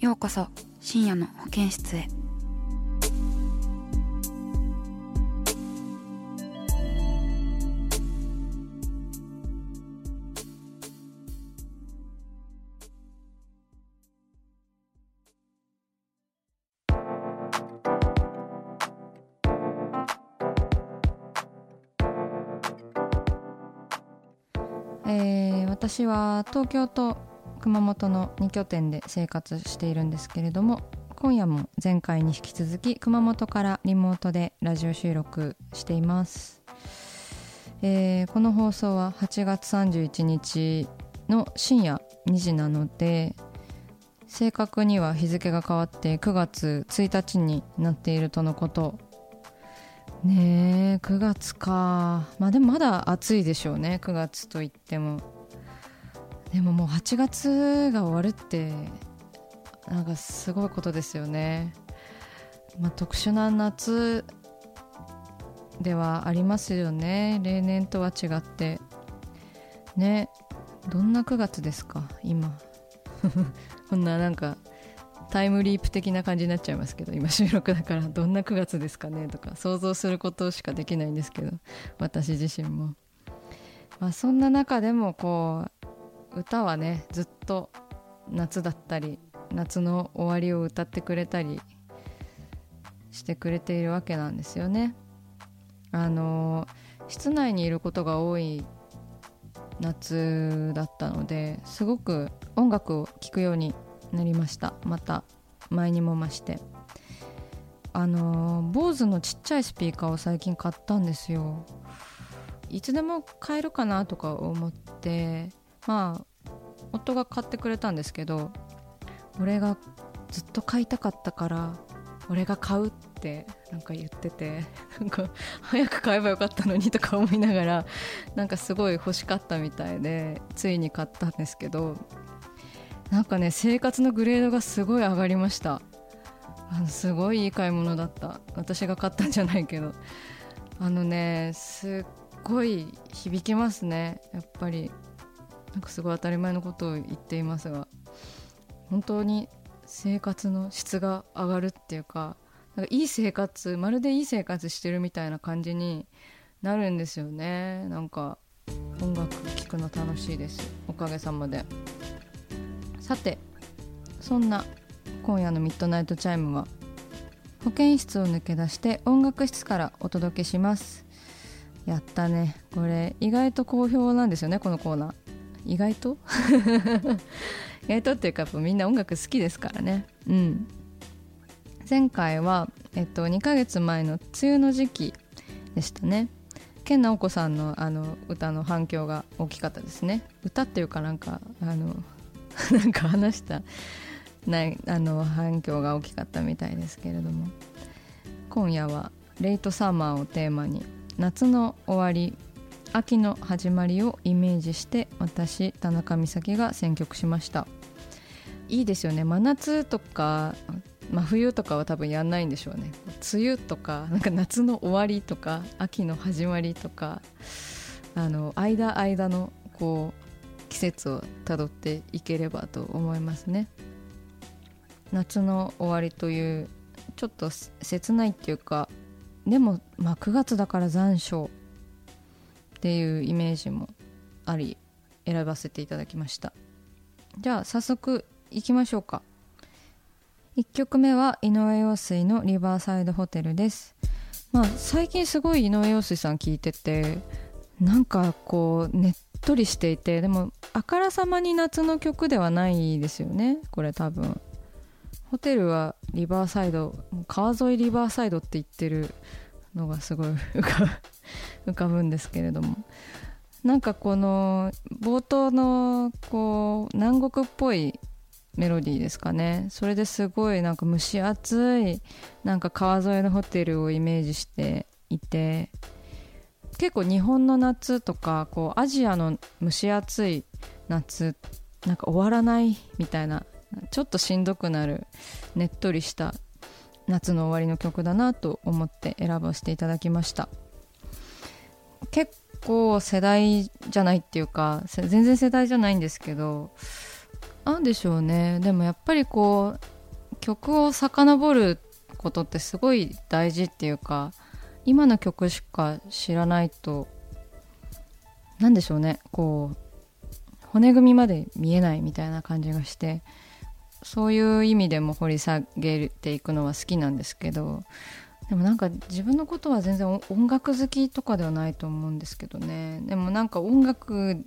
ようこそ深夜の保健室へ。えー私は東京と熊本の2拠点で生活しているんですけれども今夜も前回に引き続き熊本からリモートでラジオ収録しています、えーこの放送は8月31日の深夜2時なので正確には日付が変わって9月1日になっているとのこと。ねえ9月か。まあでもまだ暑いでしょうね9月といっても。でももう8月が終わるってなんかすごいことですよね、まあ、特殊な夏ではありますよね。例年とは違って。ね。どんな9月ですか？今。こんななんかタイムリープ的な感じになっちゃいますけど。今収録だから。どんな9月ですかね？とか。想像することしかできないんですけど。私自身も、まあ、そんな中でもこう歌はねずっと夏だったり夏の終わりを歌ってくれたりしてくれているわけなんですよね。あの室内にいることが多い夏だったのですごく音楽を聴くようになりました。また前にも増して。あの BOSE のちっちゃいスピーカーを最近買ったんですよ。いつでも買えるかなとか思ってまあ夫が買ってくれたんですけど俺がずっと買いたかったから俺が買うってなんか言っててなんか早く買えばよかったのにとか思いながらなんかすごい欲しかったみたいでついに買ったんですけどなんかね生活のグレードがすごい上がりました。あのすごいいい買い物だった。私が買ったんじゃないけど。あのねすっごい響きますね。やっぱりなんかすごい当たり前のことを言っていますが本当に生活の質が上がるっていうかなんかいい生活まるでいい生活してるみたいな感じになるんですよね。なんか音楽聴くの楽しいです。おかげさまで。さてそんな今夜のミッドナイトチャイムは保健室を抜け出して音楽室からお届けします。やったね。これ意外と好評なんですよねこのコーナー。意外と？意外とっていうかみんな音楽好きですからね。うん。前回は、えっと、2ヶ月前の梅雨の時期でしたね。健直子さんのあの歌の反響が大きかったですね。歌っていうかなんかあの なんか話したないあの反響が大きかったみたいですけれども。今夜は「レイトサマー」をテーマに夏の終わり秋の始まりをイメージして私田中美咲が選曲しました。いいですよね。真夏とか真冬とかは多分やんないんでしょうね。梅雨とかなんか夏の終わりとか秋の始まりとかあの間間のこう季節をたどっていければと思いますね。夏の終わりというちょっと切ないっていうかでも、まあ、9月だから残暑っていうイメージもあり選ばせていただきました。じゃあ早速いきましょうか。1曲目は井上陽水のリバーサイドホテルです。まあ最近すごい井上陽水さん聴いててなんかこうねっとりしていてでもあからさまに夏の曲ではないですよね。これ多分。ホテルはリバーサイド川沿いリバーサイドって言ってるのがすごい。浮かぶんですけれども。なんかこの冒頭のこう南国っぽいメロディーですかね。それですごいなんか蒸し暑いなんか川沿いのホテルをイメージしていて結構日本の夏とかこうアジアの蒸し暑い夏なんか終わらないみたいなちょっとしんどくなるねっとりした夏の終わりの曲だなと思って選ばせていただきました。結構世代じゃないっていうか全然世代じゃないんですけどなんでしょうね。でもやっぱりこう曲を遡ることってすごい大事っていうか今の曲しか知らないと何でしょうね。こう骨組みまで見えないみたいな感じがしてそういう意味でも掘り下げていくのは好きなんですけどでもなんか自分のことは全然音楽好きとかではないと思うんですけどね。でもなんか音楽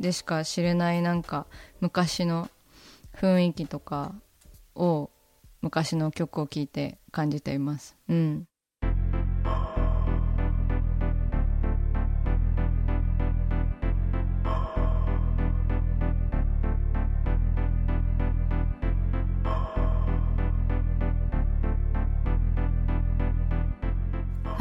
でしか知れないなんか昔の雰囲気とかを昔の曲を聴いて感じています。うん。